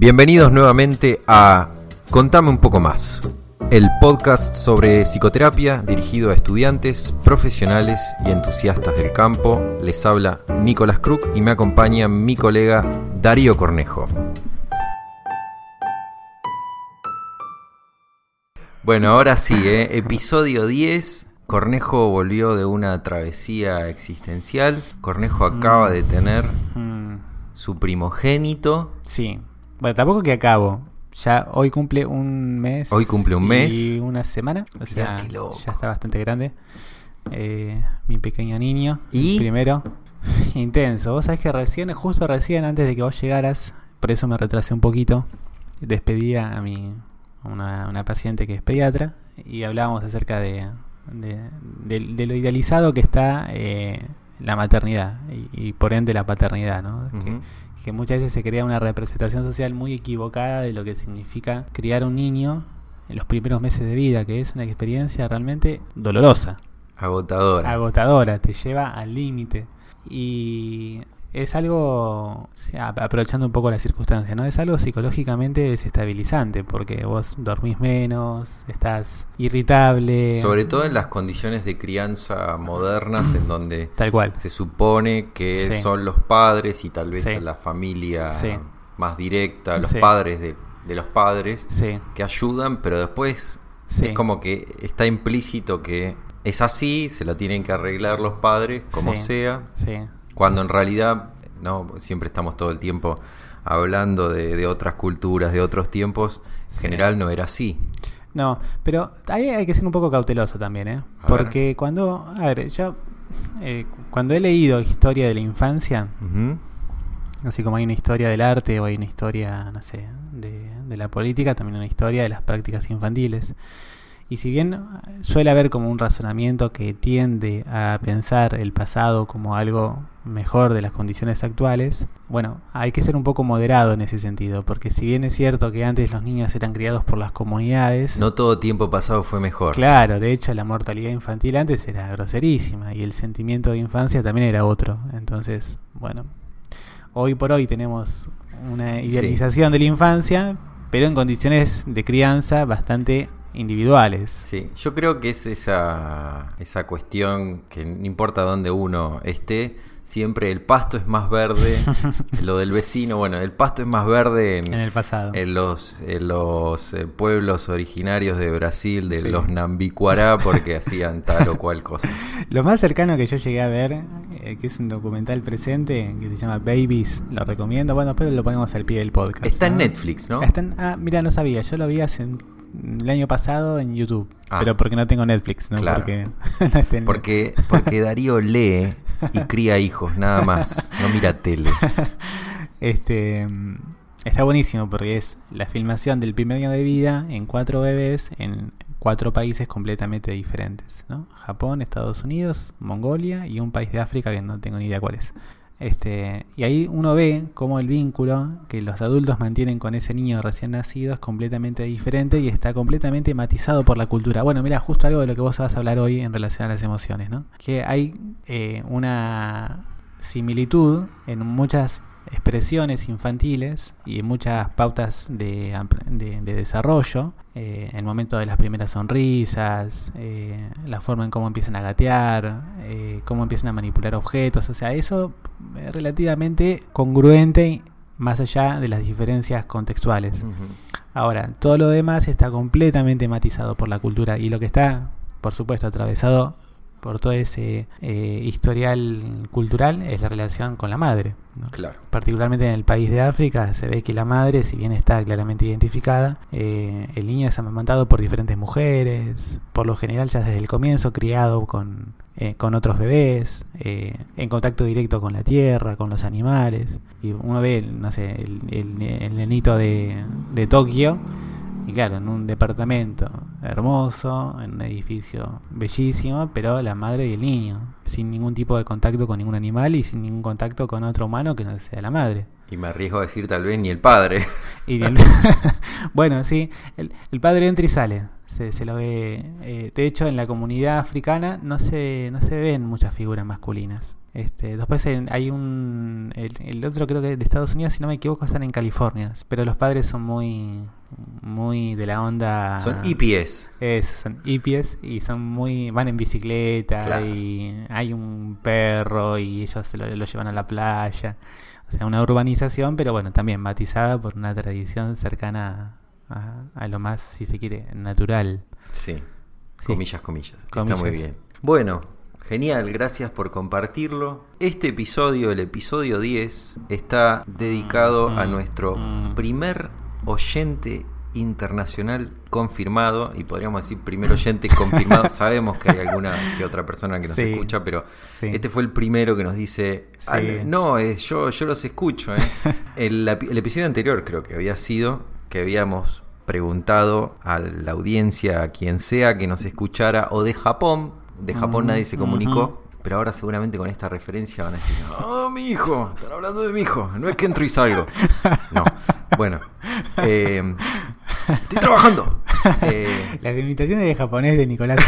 Bienvenidos nuevamente a Contame un poco más, el podcast sobre psicoterapia dirigido a estudiantes, profesionales y entusiastas del campo. Les habla Nicolás Kruk y me acompaña mi colega Darío Cornejo. Bueno, ahora sí, ¿eh? episodio 10. Cornejo volvió de una travesía existencial. Cornejo acaba de tener Mm, su primogénito. sí. Bueno, tampoco que acabo. Ya hoy cumple un mes. Hoy cumple un mes. Y una semana. O Mirá sea, qué loco. ya está bastante grande. Eh, mi pequeño niño. ¿Y? Primero. Intenso. Vos sabés que recién, justo recién, antes de que vos llegaras, por eso me retrasé un poquito, despedí a mi a una, una paciente que es pediatra y hablábamos acerca de, de, de- de lo idealizado que está eh, la maternidad y, y por ende la paternidad, ¿no? Que muchas veces se crea una representación social muy equivocada de lo que significa criar un niño en los primeros meses de vida, que es una experiencia realmente dolorosa, Agotadora. agotadora, te lleva al límite. Y es algo, aprovechando un poco la circunstancia, ¿no? Es algo psicológicamente desestabilizante, porque vos dormís menos, estás irritable. Sobre todo en las condiciones de crianza modernas en donde Tal cual. se supone que Sí. son los padres y tal vez Sí. la familia Sí. más directa, los padres de, de los padres que ayudan, pero después es como que está implícito que es así, se la tienen que arreglar los padres, como sea, sí. Cuando en realidad no siempre estamos todo el tiempo hablando de, de otras culturas, de otros tiempos, en Sí. general no era así. No, pero ahí hay que ser un poco cauteloso también, ¿eh? A Porque cuando, a ver, yo eh, cuando he leído historia de la infancia, así como hay una historia del arte o hay una historia, no sé, de, de la política, también una historia de las prácticas infantiles. Y si bien suele haber como un razonamiento que tiende a pensar el pasado como algo mejor de las condiciones actuales, bueno, hay que ser un poco moderado en ese sentido, porque si bien es cierto que antes los niños eran criados por las comunidades, No todo tiempo pasado fue mejor. Claro, de hecho la mortalidad infantil antes era groserísima y el sentimiento de infancia también era otro. Entonces, bueno, hoy por hoy tenemos una idealización de la infancia, pero en condiciones de crianza bastante individuales. Sí, yo creo que es esa, esa cuestión que no importa dónde uno esté, siempre el pasto es más verde, lo del vecino, bueno, el pasto es más verde en, En el pasado. en los, en los eh, pueblos originarios de Brasil, de Sí. los Nambicuará, porque hacían tal o cual cosa. Lo más cercano que yo llegué a ver, eh, que es un documental presente que se llama Babies, lo recomiendo. Bueno, pero lo ponemos al pie del podcast. Está en. Netflix, ¿no? Está en- ah, mira, no sabía. Yo lo vi hace el año pasado en YouTube. Ah. Pero porque no tengo Netflix, ¿no? Claro. Porque no Porque, porque Darío lee y cría hijos, nada más, no mira tele. este está buenísimo porque es la filmación del primer año de vida en cuatro bebés en cuatro países completamente diferentes, ¿no? Japón, Estados Unidos, Mongolia y un país de África que no tengo ni idea cuál es. Este, y ahí uno ve cómo el vínculo que los adultos mantienen con ese niño recién nacido es completamente diferente y está completamente matizado por la cultura. Bueno, mira, justo algo de lo que vos vas a hablar hoy en relación a las emociones, ¿no? Que hay eh, una similitud en muchas expresiones infantiles y muchas pautas de, ampl- de- de desarrollo, eh, el momento de las primeras sonrisas, eh, la forma en cómo empiezan a gatear, eh, cómo empiezan a manipular objetos, o sea, eso es relativamente congruente más allá de las diferencias contextuales. Ahora, todo lo demás está completamente matizado por la cultura y lo que está, por supuesto, atravesado por todo ese eh, historial cultural es la relación con la madre. ¿no? Claro. Particularmente en el país de África se ve que la madre, si bien está claramente identificada, eh, el niño es amamantado por diferentes mujeres, por lo general ya desde el comienzo criado con, eh, con otros bebés, eh, en contacto directo con la tierra, con los animales. Y uno ve, no sé, el, el, el nenito de, de Tokio, y claro, en un departamento hermoso, en un edificio bellísimo, pero la madre y el niño, sin ningún tipo de contacto con ningún animal y sin ningún contacto con otro humano que no sea la madre. Y me arriesgo a decir tal vez ni el padre. Y el- bueno, sí, el, el padre entra y sale, se, se lo ve. eh, de hecho, en la comunidad africana no se, no se ven muchas figuras masculinas. Este, después hay un. El, el otro creo que de Estados Unidos, si no me equivoco, están en California. Pero los padres son muy. Muy de la onda. Son EPS. Eso, son hippies y son muy. van en bicicleta Claro. y hay un perro y ellos se lo, lo llevan a la playa. O sea, una urbanización, pero bueno, también matizada por una tradición cercana a, a lo más, si se quiere, natural. Sí. Sí. Comillas, comillas. Está muy bien. Bueno, genial, gracias por compartirlo. Este episodio, el episodio 10, está dedicado a Mm, nuestro mm. primer oyente internacional confirmado, y podríamos decir primer oyente confirmado. Sabemos que hay alguna que otra persona que nos Sí. escucha, pero Sí. este fue el primero que nos dice, Sí. "Ah, no, eh, yo, yo los escucho. eh". el episodio anterior creo que había sido que habíamos preguntado a la audiencia, a quien sea que nos escuchara, o de Japón, de Japón nadie se comunicó, pero ahora seguramente con esta referencia van a decir, oh, mi hijo, están hablando de mi hijo, no es que entro y salgo. No, bueno, eh, estoy trabajando. Eh, Las imitaciones de japonés de Nicolás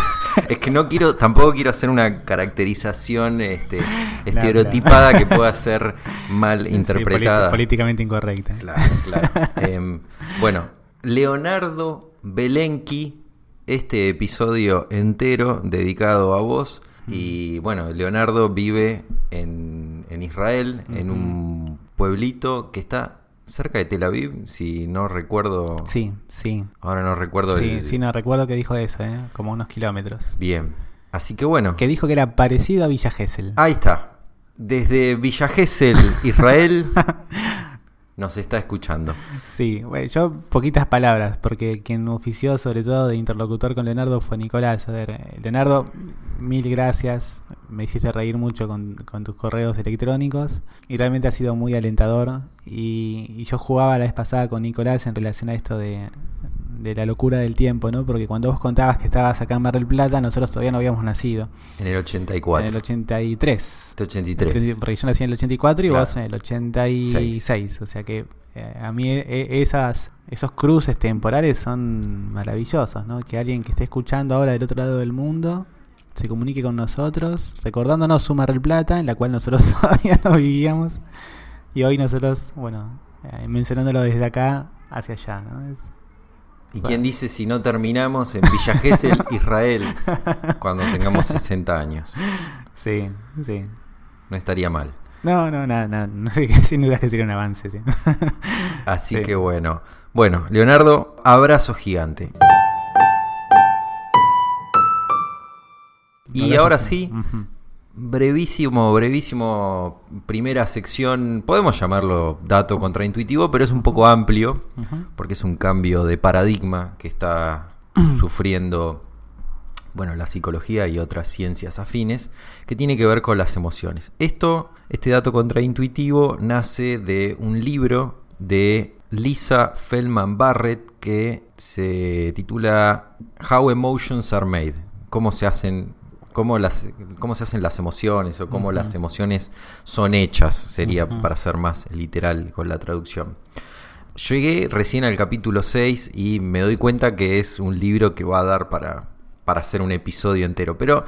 es que no quiero, tampoco quiero hacer una caracterización este, estereotipada que pueda ser mal interpretada. políticamente incorrecta. Claro, claro. Em, bueno, Leonardo Belenki, este episodio entero dedicado a vos. Y bueno, Leonardo vive en, en Israel, en un pueblito que está cerca de Tel Aviv, si no recuerdo. Sí, sí. Ahora no recuerdo. Sí, el- sí, no recuerdo que dijo eso, ¿eh? como unos kilómetros. Bien. Así que bueno. Que dijo que era parecido a Villa Gesell. Ahí está. Desde Villa Gesell, Israel, nos está escuchando. Sí, bueno, yo poquitas palabras, porque quien ofició sobre todo de interlocutor con Leonardo fue Nicolás. A ver, eh, Leonardo, mil gracias. Me hiciste reír mucho con, con tus correos electrónicos y realmente ha sido muy alentador. Y, y yo jugaba la vez pasada con Nicolás en relación a esto de, de la locura del tiempo, ¿no? Porque cuando vos contabas que estabas acá en Mar del Plata, nosotros todavía no habíamos nacido. En el 84. En el 83. Este 83. Porque yo nací en el 84 y Claro. vos en el 86. O sea que eh, a mí eh, esas, esos cruces temporales son maravillosos, ¿no? Que alguien que esté escuchando ahora del otro lado del mundo se comunique con nosotros, recordándonos su Mar del Plata, en la cual nosotros todavía no vivíamos. Y hoy nosotros, bueno, eh, mencionándolo desde acá hacia allá, ¿no? Es- ¿Y quién dice si no terminamos en Villa Gesell, Israel, cuando tengamos 60 años? sí, sí. No estaría mal. No, no, nada, nada. No sé sin duda que sería un avance, sí. Así Sí. que bueno. Bueno, Leonardo, abrazo gigante. Y Abrazo. ahora sí. Brevísimo, brevísimo, primera sección, podemos llamarlo dato contraintuitivo, pero es un poco amplio, porque es un cambio de paradigma que está sufriendo bueno, la psicología y otras ciencias afines, que tiene que ver con las emociones. Esto, este dato contraintuitivo, nace de un libro de Lisa Feldman Barrett que se titula How Emotions Are Made. Cómo se hacen. Cómo, las, cómo se hacen las emociones o cómo las emociones son hechas, sería para ser más literal con la traducción. Llegué recién al capítulo 6 y me doy cuenta que es un libro que va a dar para, para hacer un episodio entero. Pero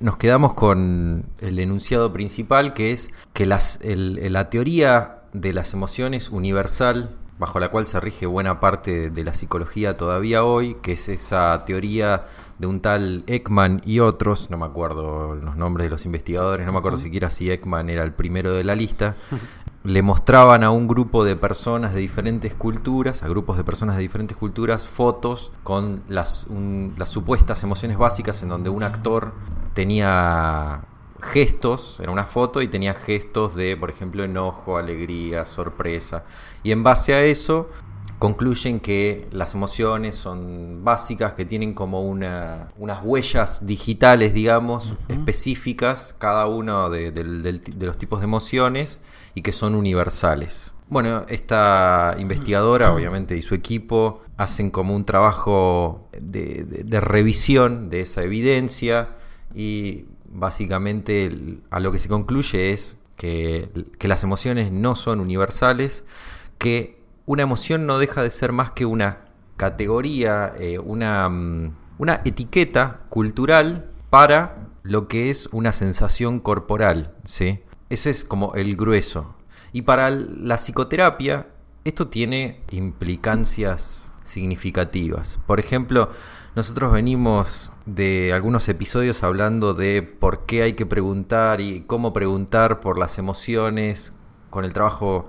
nos quedamos con el enunciado principal, que es que las, el- la teoría de las emociones universal, bajo la cual se rige buena parte de la psicología todavía hoy, que es esa teoría de un tal Ekman y otros, no me acuerdo los nombres de los investigadores, no me acuerdo siquiera si Ekman era el primero de la lista, le mostraban a un grupo de personas de diferentes culturas, a grupos de personas de diferentes culturas, fotos con las, un- las supuestas emociones básicas en donde un actor tenía gestos, era una foto y tenía gestos de, por ejemplo, enojo, alegría, sorpresa. Y en base a eso concluyen que las emociones son básicas, que tienen como una, unas huellas digitales, digamos, específicas, cada uno de, de los tipos de emociones, y que son universales. Bueno, esta investigadora, obviamente, y su equipo hacen como un trabajo de revisión de esa evidencia y básicamente a lo que se concluye es que, que las emociones no son universales, que una emoción no deja de ser más que una categoría, eh, una, mm, una etiqueta cultural para lo que es una sensación corporal, ¿sí? Ese es como el grueso. Y para la psicoterapia, esto tiene implicancias significativas. Por ejemplo, nosotros venimos de algunos episodios hablando de por qué hay que preguntar y cómo preguntar por las emociones. Con el trabajo,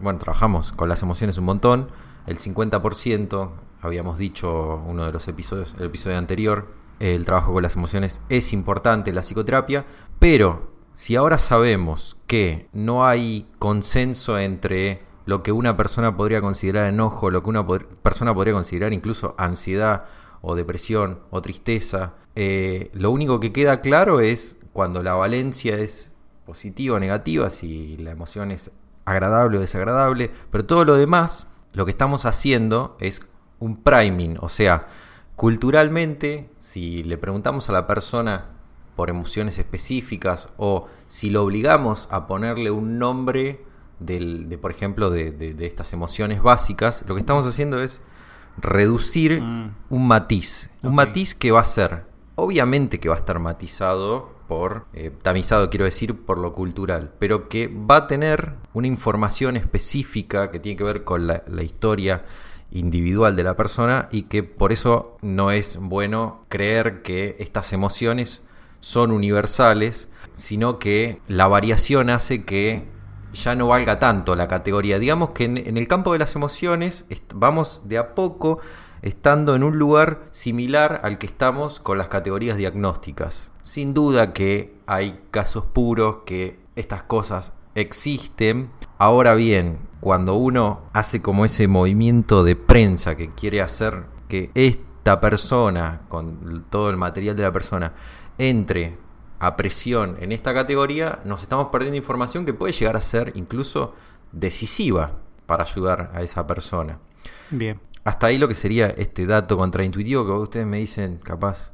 bueno, trabajamos con las emociones un montón, el 50%, habíamos dicho uno de los episodios, el episodio anterior, el trabajo con las emociones es importante la psicoterapia, pero si ahora sabemos que no hay consenso entre lo que una persona podría considerar enojo, lo que una persona podría considerar incluso ansiedad, o depresión o tristeza. Eh, lo único que queda claro es cuando la valencia es positiva o negativa, si la emoción es agradable o desagradable, pero todo lo demás, lo que estamos haciendo es un priming, o sea, culturalmente, si le preguntamos a la persona por emociones específicas o si lo obligamos a ponerle un nombre de, por ejemplo, de estas emociones básicas, lo que estamos haciendo es reducir mm. un matiz. Un matiz que va a ser, obviamente que va a estar matizado por, eh, tamizado quiero decir, por lo cultural, pero que va a tener una información específica que tiene que ver con la, la historia individual de la persona y que por eso no es bueno creer que estas emociones son universales, sino que la variación hace que ya no valga tanto la categoría. Digamos que en, el campo de las emociones vamos de a poco estando en un lugar similar al que estamos con las categorías diagnósticas. Sin duda que hay casos puros que estas cosas existen. Ahora bien, cuando uno hace como ese movimiento de prensa que quiere hacer que esta persona, con todo el material de la persona, entre a presión en esta categoría, nos estamos perdiendo información que puede llegar a ser incluso decisiva para ayudar a esa persona. Bien. Hasta ahí lo que sería este dato contraintuitivo que ustedes me dicen, capaz.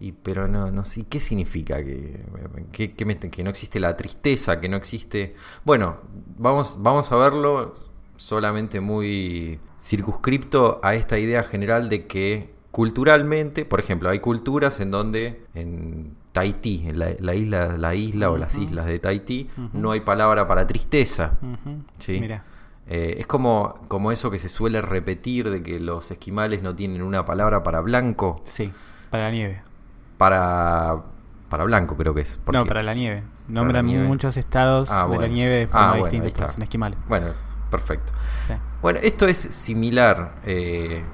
Y, pero no, no sé, ¿qué significa? ¿Que, que, no existe la tristeza, que no existe... Bueno, vamos, vamos a verlo solamente muy circunscripto a esta idea general de que culturalmente, por ejemplo, hay culturas en donde en Tahití, en la, isla, la isla o las islas de Tahití, no hay palabra para tristeza. Eh, es como, como eso que se suele repetir de que los esquimales no tienen una palabra para blanco. Sí, para la nieve. Para, para blanco creo que es. No, para la nieve. Nombran muchos estados ah, de la nieve de forma ah, distinta. Son esquimales. Bueno, perfecto. Bueno, esto es similar eh,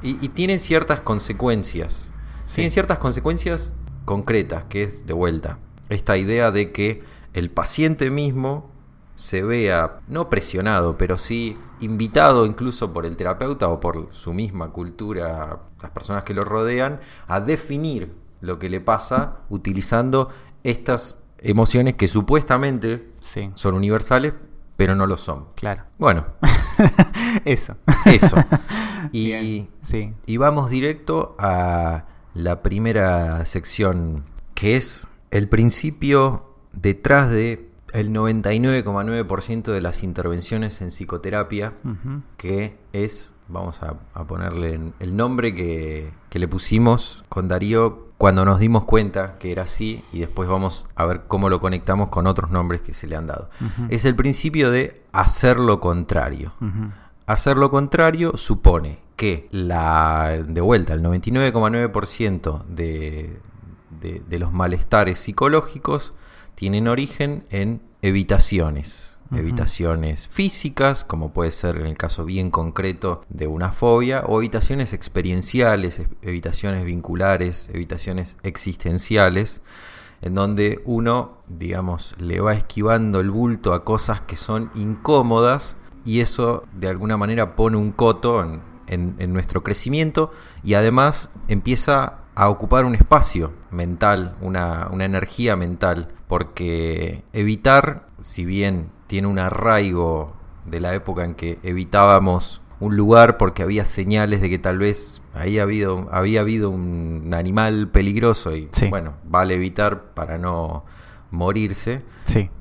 y, y, tiene ciertas consecuencias. Tienen ciertas consecuencias concretas, que es de vuelta esta idea de que el paciente mismo se vea no presionado, pero sí invitado incluso por el terapeuta o por su misma cultura, las personas que lo rodean, a definir lo que le pasa utilizando estas emociones que supuestamente son universales, pero no lo son. Claro. Bueno. eso. Eso. Y, sí. y vamos directo a la primera sección, que es el principio detrás de el 99,9% de las intervenciones en psicoterapia, que es, vamos a, ponerle el nombre que, le pusimos con Darío cuando nos dimos cuenta que era así y después vamos a ver cómo lo conectamos con otros nombres que se le han dado. Es el principio de hacer lo contrario. Hacer lo contrario supone que la, de vuelta, el 99,9% de, de, los malestares psicológicos tienen origen en evitaciones. Evitaciones físicas, como puede ser en el caso bien concreto de una fobia, o evitaciones experienciales, evitaciones vinculares, evitaciones existenciales, en donde uno, digamos, le va esquivando el bulto a cosas que son incómodas y eso de alguna manera pone un coto en, en, nuestro crecimiento y además empieza a ocupar un espacio mental, una, energía mental, porque evitar, si bien tiene un arraigo de la época en que evitábamos un lugar porque había señales de que tal vez ahí había habido, había habido un animal peligroso y bueno, vale evitar para no morirse.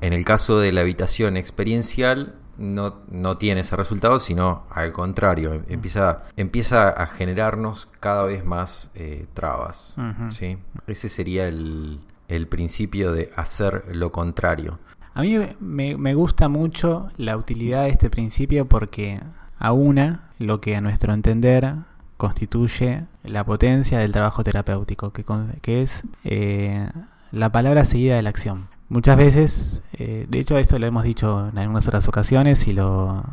En el caso de la habitación experiencial, no, no tiene ese resultado, sino al contrario, empieza, empieza a generarnos cada vez más eh, trabas. ¿sí? Ese sería el, el principio de hacer lo contrario. A mí me, me gusta mucho la utilidad de este principio porque aúna lo que a nuestro entender constituye la potencia del trabajo terapéutico, que, que es eh, la palabra seguida de la acción. Muchas veces, eh, de hecho esto lo hemos dicho en algunas otras ocasiones y lo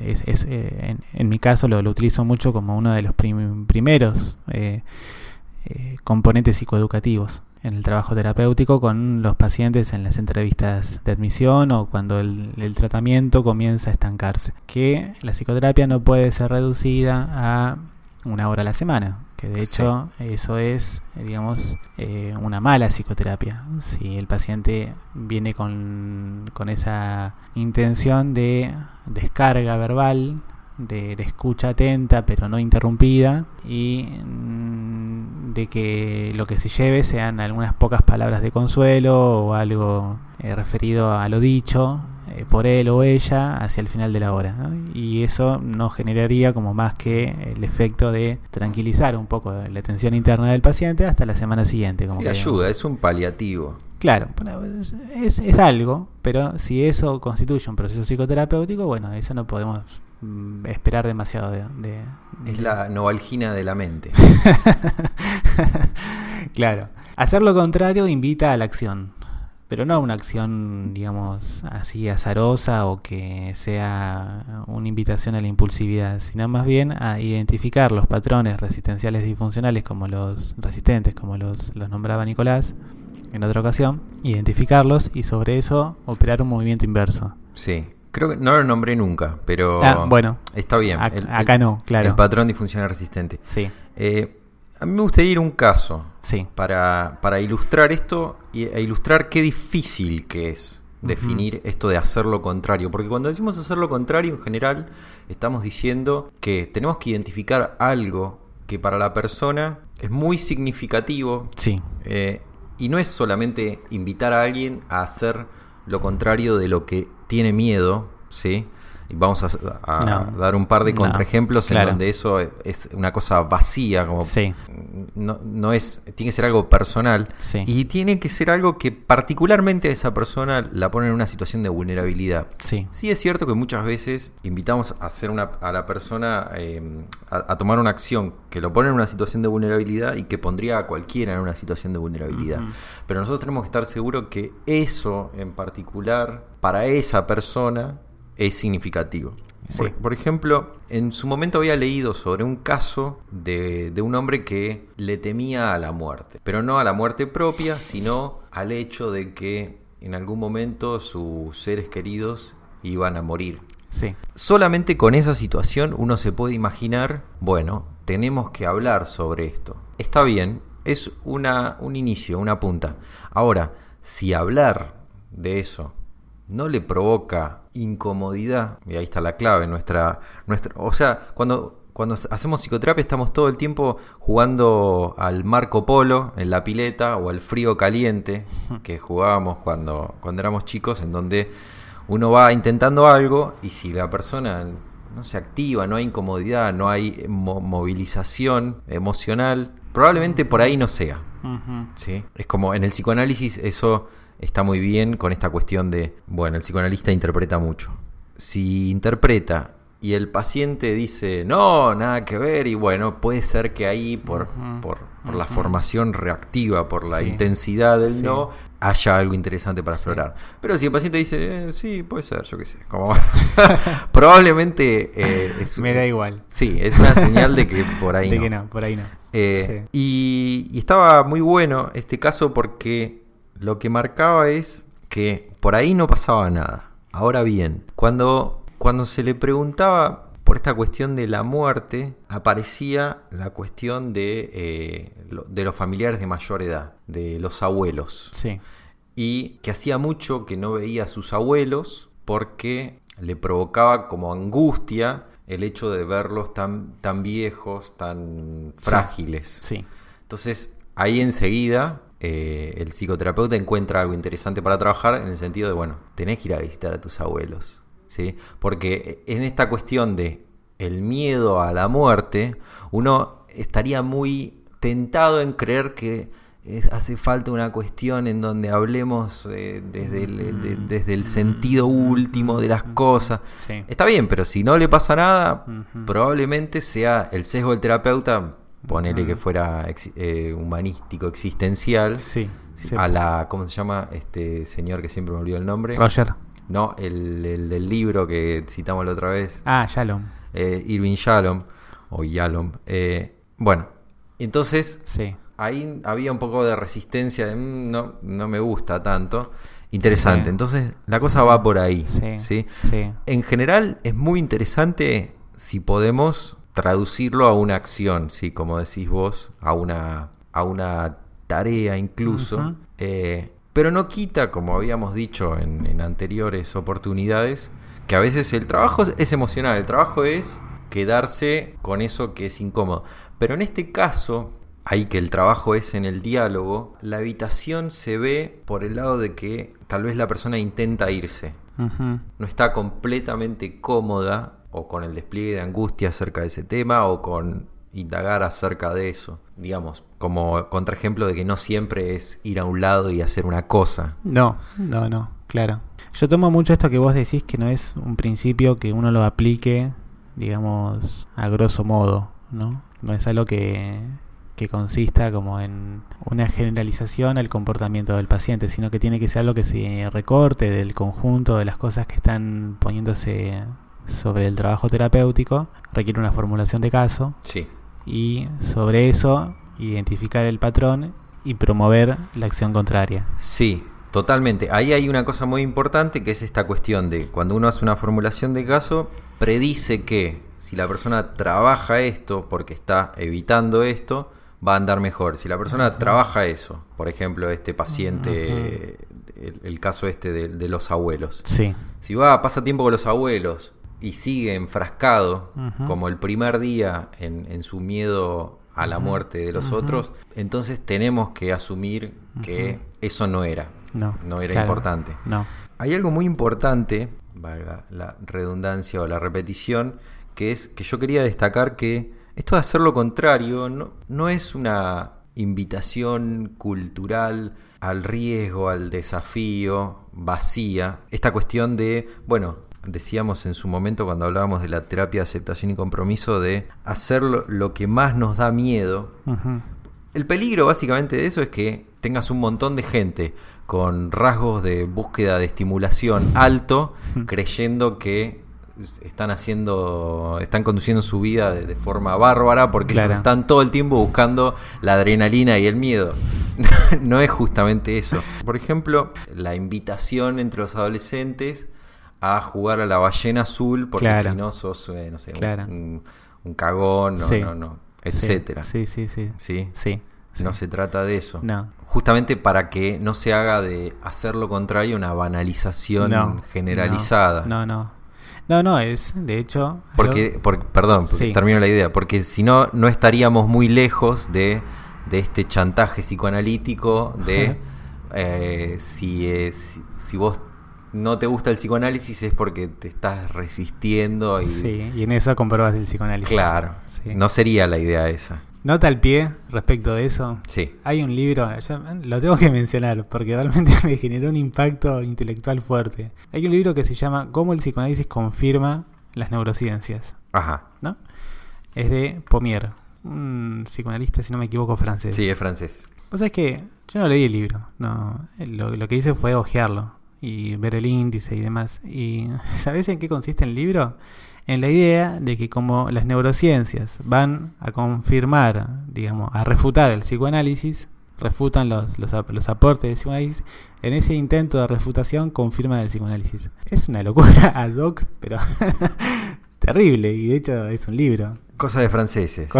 es, eh, en, mi caso lo, utilizo mucho como uno de los primeros componentes psicoeducativos en el trabajo terapéutico con los pacientes en las entrevistas de admisión o cuando el, tratamiento comienza a estancarse. Que la psicoterapia no puede ser reducida a una hora a la semana, que de hecho eso es, digamos, eh, una mala psicoterapia. Si el paciente viene con, con esa intención de descarga verbal, de, escucha atenta pero no interrumpida y mm, de que lo que se lleve sean algunas pocas palabras de consuelo o algo eh, referido a lo dicho por él o ella hacia el final de la hora. Y eso no generaría como más que el efecto de tranquilizar un poco la tensión interna del paciente hasta la semana siguiente. Como ayuda, es un paliativo. Claro, es, es, algo, pero si eso constituye un proceso psicoterapéutico, bueno, eso no podemos mm, esperar demasiado de, Es la novalgina de la mente. claro. Hacer lo contrario invita a la acción pero no una acción, digamos, así azarosa o que sea una invitación a la impulsividad, sino más bien a identificar los patrones resistenciales disfuncionales como los resistentes, como los, los nombraba Nicolás en otra ocasión, identificarlos y sobre eso operar un movimiento inverso. Sí, creo que no lo nombré nunca, pero ah, bueno, está bien. acá no, claro. El patrón disfuncional resistente. Sí. Eh, a mí me gustaría ir un caso sí. para, para ilustrar esto y, e ilustrar qué difícil que es definir esto de hacer lo contrario. Porque cuando decimos hacer lo contrario, en general, estamos diciendo que tenemos que identificar algo que para la persona es muy significativo. Sí. Eh, y no es solamente invitar a alguien a hacer lo contrario de lo que tiene miedo, ¿sí? Y vamos a, dar un par de contraejemplos en donde eso es una cosa vacía, como no, no, es, tiene que ser algo personal y tiene que ser algo que particularmente a esa persona la pone en una situación de vulnerabilidad. Sí, sí es cierto que muchas veces invitamos a hacer una, a la persona eh, a, tomar una acción que lo pone en una situación de vulnerabilidad y que pondría a cualquiera en una situación de vulnerabilidad. Pero nosotros tenemos que estar seguros que eso en particular para esa persona es significativo. Por, ejemplo, en su momento había leído sobre un caso de, un hombre que le temía a la muerte, pero no a la muerte propia, sino al hecho de que en algún momento sus seres queridos iban a morir. Sí. Solamente con esa situación uno se puede imaginar, bueno, tenemos que hablar sobre esto. Está bien, es una, un inicio, una punta. Ahora, si hablar de eso no le provoca incomodidad, y ahí está la clave, nuestra, nuestra o sea, cuando, cuando hacemos psicoterapia estamos todo el tiempo jugando al Marco Polo en la pileta o al frío caliente que jugábamos cuando, cuando éramos chicos, en donde uno va intentando algo y si la persona no se activa, no hay incomodidad, no hay movilización emocional, probablemente por ahí no sea. ¿sí? Es como en el psicoanálisis eso está muy bien con esta cuestión de, bueno, el psicoanalista interpreta mucho. Si interpreta y el paciente dice, no, nada que ver, y bueno, puede ser que ahí por, por, la formación reactiva, por la intensidad del no, haya algo interesante para explorar. Pero si el paciente dice, eh, sí, puede ser, yo qué sé, como probablemente... Eh, Me da igual. Sí, es una señal de que por ahí de que no, por ahí no. Eh, y, y estaba muy bueno este caso porque lo que marcaba es que por ahí no pasaba nada. Ahora bien, cuando, cuando se le preguntaba por esta cuestión de la muerte, aparecía la cuestión de, eh, de los familiares de mayor edad, de los abuelos. Sí. Y que hacía mucho que no veía a sus abuelos porque le provocaba como angustia el hecho de verlos tan, tan viejos, tan frágiles. Sí. Entonces, ahí enseguida eh, el psicoterapeuta encuentra algo interesante para trabajar en el sentido de, bueno, tenés que ir a visitar a tus abuelos, ¿sí? Porque en esta cuestión de el miedo a la muerte, uno estaría muy tentado en creer que es- hace falta una cuestión en donde hablemos eh, desde, el, de- desde el sentido último de las cosas. Sí. Está bien, pero si no le pasa nada, probablemente sea el sesgo del terapeuta, ponele que fuera ex- eh, humanístico, existencial, Sí. a la, ¿cómo se llama? Este señor que siempre me olvidó el nombre. Roger. No, el, el del libro que citamos la otra vez, Ah, Shalom. eh, Irving Yalom, o Yalom. Eh, bueno, entonces Sí. ahí había un poco de resistencia, de, "Mm, no, no me gusta tanto. Interesante, Sí. entonces la cosa Sí. va por ahí. ¿sí? Sí. En general es muy interesante si podemos traducirlo a una acción, ¿sí? como decís vos, a una, a una tarea incluso. Eh, pero no quita, como habíamos dicho en, en anteriores oportunidades, que a veces el trabajo es- emocional, el trabajo es quedarse con eso que es incómodo. Pero en este caso, ahí que el trabajo es en el diálogo, la habitación se ve por el lado de que tal vez la persona intenta irse no está completamente cómoda o con el despliegue de angustia acerca de ese tema o con indagar acerca de eso. Digamos, como contraejemplo de que no siempre es ir a un lado y hacer una cosa. No, no, no, claro. Yo tomo mucho esto que vos decís que no es un principio que uno lo aplique, digamos, a grosso modo, ¿no? No es algo que, que consista como en una generalización al comportamiento del paciente, sino que tiene que ser algo que se recorte del conjunto de las cosas que están poniéndose sobre el trabajo terapéutico, requiere una formulación de caso Sí, y sobre eso identificar el patrón y promover la acción contraria. sí, totalmente. Ahí hay una cosa muy importante que es esta cuestión de cuando uno hace una formulación de caso, predice que si la persona trabaja esto porque está evitando esto, va a andar mejor. Si la persona trabaja eso, por ejemplo, este paciente, el, el caso este de, de los abuelos. Sí. Si va, pasa tiempo con los abuelos y sigue enfrascado como el primer día en, en su miedo a la muerte de los otros, entonces tenemos que asumir que eso no era. No. No era claro. importante. No. Hay algo muy importante, valga la redundancia o la repetición, que es que yo quería destacar que esto de hacer lo contrario no, no es una invitación cultural al riesgo, al desafío, vacía. Esta cuestión de, bueno, decíamos en su momento cuando hablábamos de la terapia de aceptación y compromiso, de hacer lo, que más nos da miedo, el peligro básicamente de eso es que tengas un montón de gente con rasgos de búsqueda de estimulación alto, creyendo que están haciendo, están conduciendo su vida de, de forma bárbara porque Claro. ellos están todo el tiempo buscando la adrenalina y el miedo. no es justamente eso. Por ejemplo, la invitación entre los adolescentes a jugar a la ballena azul porque Claro. si no sos, eh, no sé, un- Claro. un, un cagón, no, Sí. no, etcétera. Sí, sí, sí. ¿Sí? Sí. No se trata de eso. No. Justamente para que no se haga de hacer lo contrario una banalización No, generalizada. No, no. No, no, es, de hecho. Porque, algo- por- perdón, Sí. termino la idea. Porque si no, no estaríamos muy lejos de, de este chantaje psicoanalítico de eh, si, eh, si, si vos no te gusta el psicoanálisis es porque te estás resistiendo y... Sí, y en eso comprobas el psicoanálisis. Claro, Sí. no sería la idea esa. Nota al pie respecto de eso. Sí, Hay un libro, lo tengo que mencionar porque realmente me generó un impacto intelectual fuerte. Hay un libro que se llama Cómo el psicoanálisis confirma las neurociencias, ajá. ¿no? Es de Pomier, un psicoanalista, si no me equivoco, francés. Sí, es francés. O sea, es que yo no leí el libro, no, lo, lo que hice fue ojearlo y ver el índice y demás. ¿Y sabes en qué consiste el libro? En la idea de que como las neurociencias van a confirmar, digamos, a refutar el psicoanálisis, refutan los, los, los aportes del psicoanálisis, en ese intento de refutación confirman el psicoanálisis. Es una locura ad hoc, pero terrible, y de hecho es un libro. Cosa de franceses.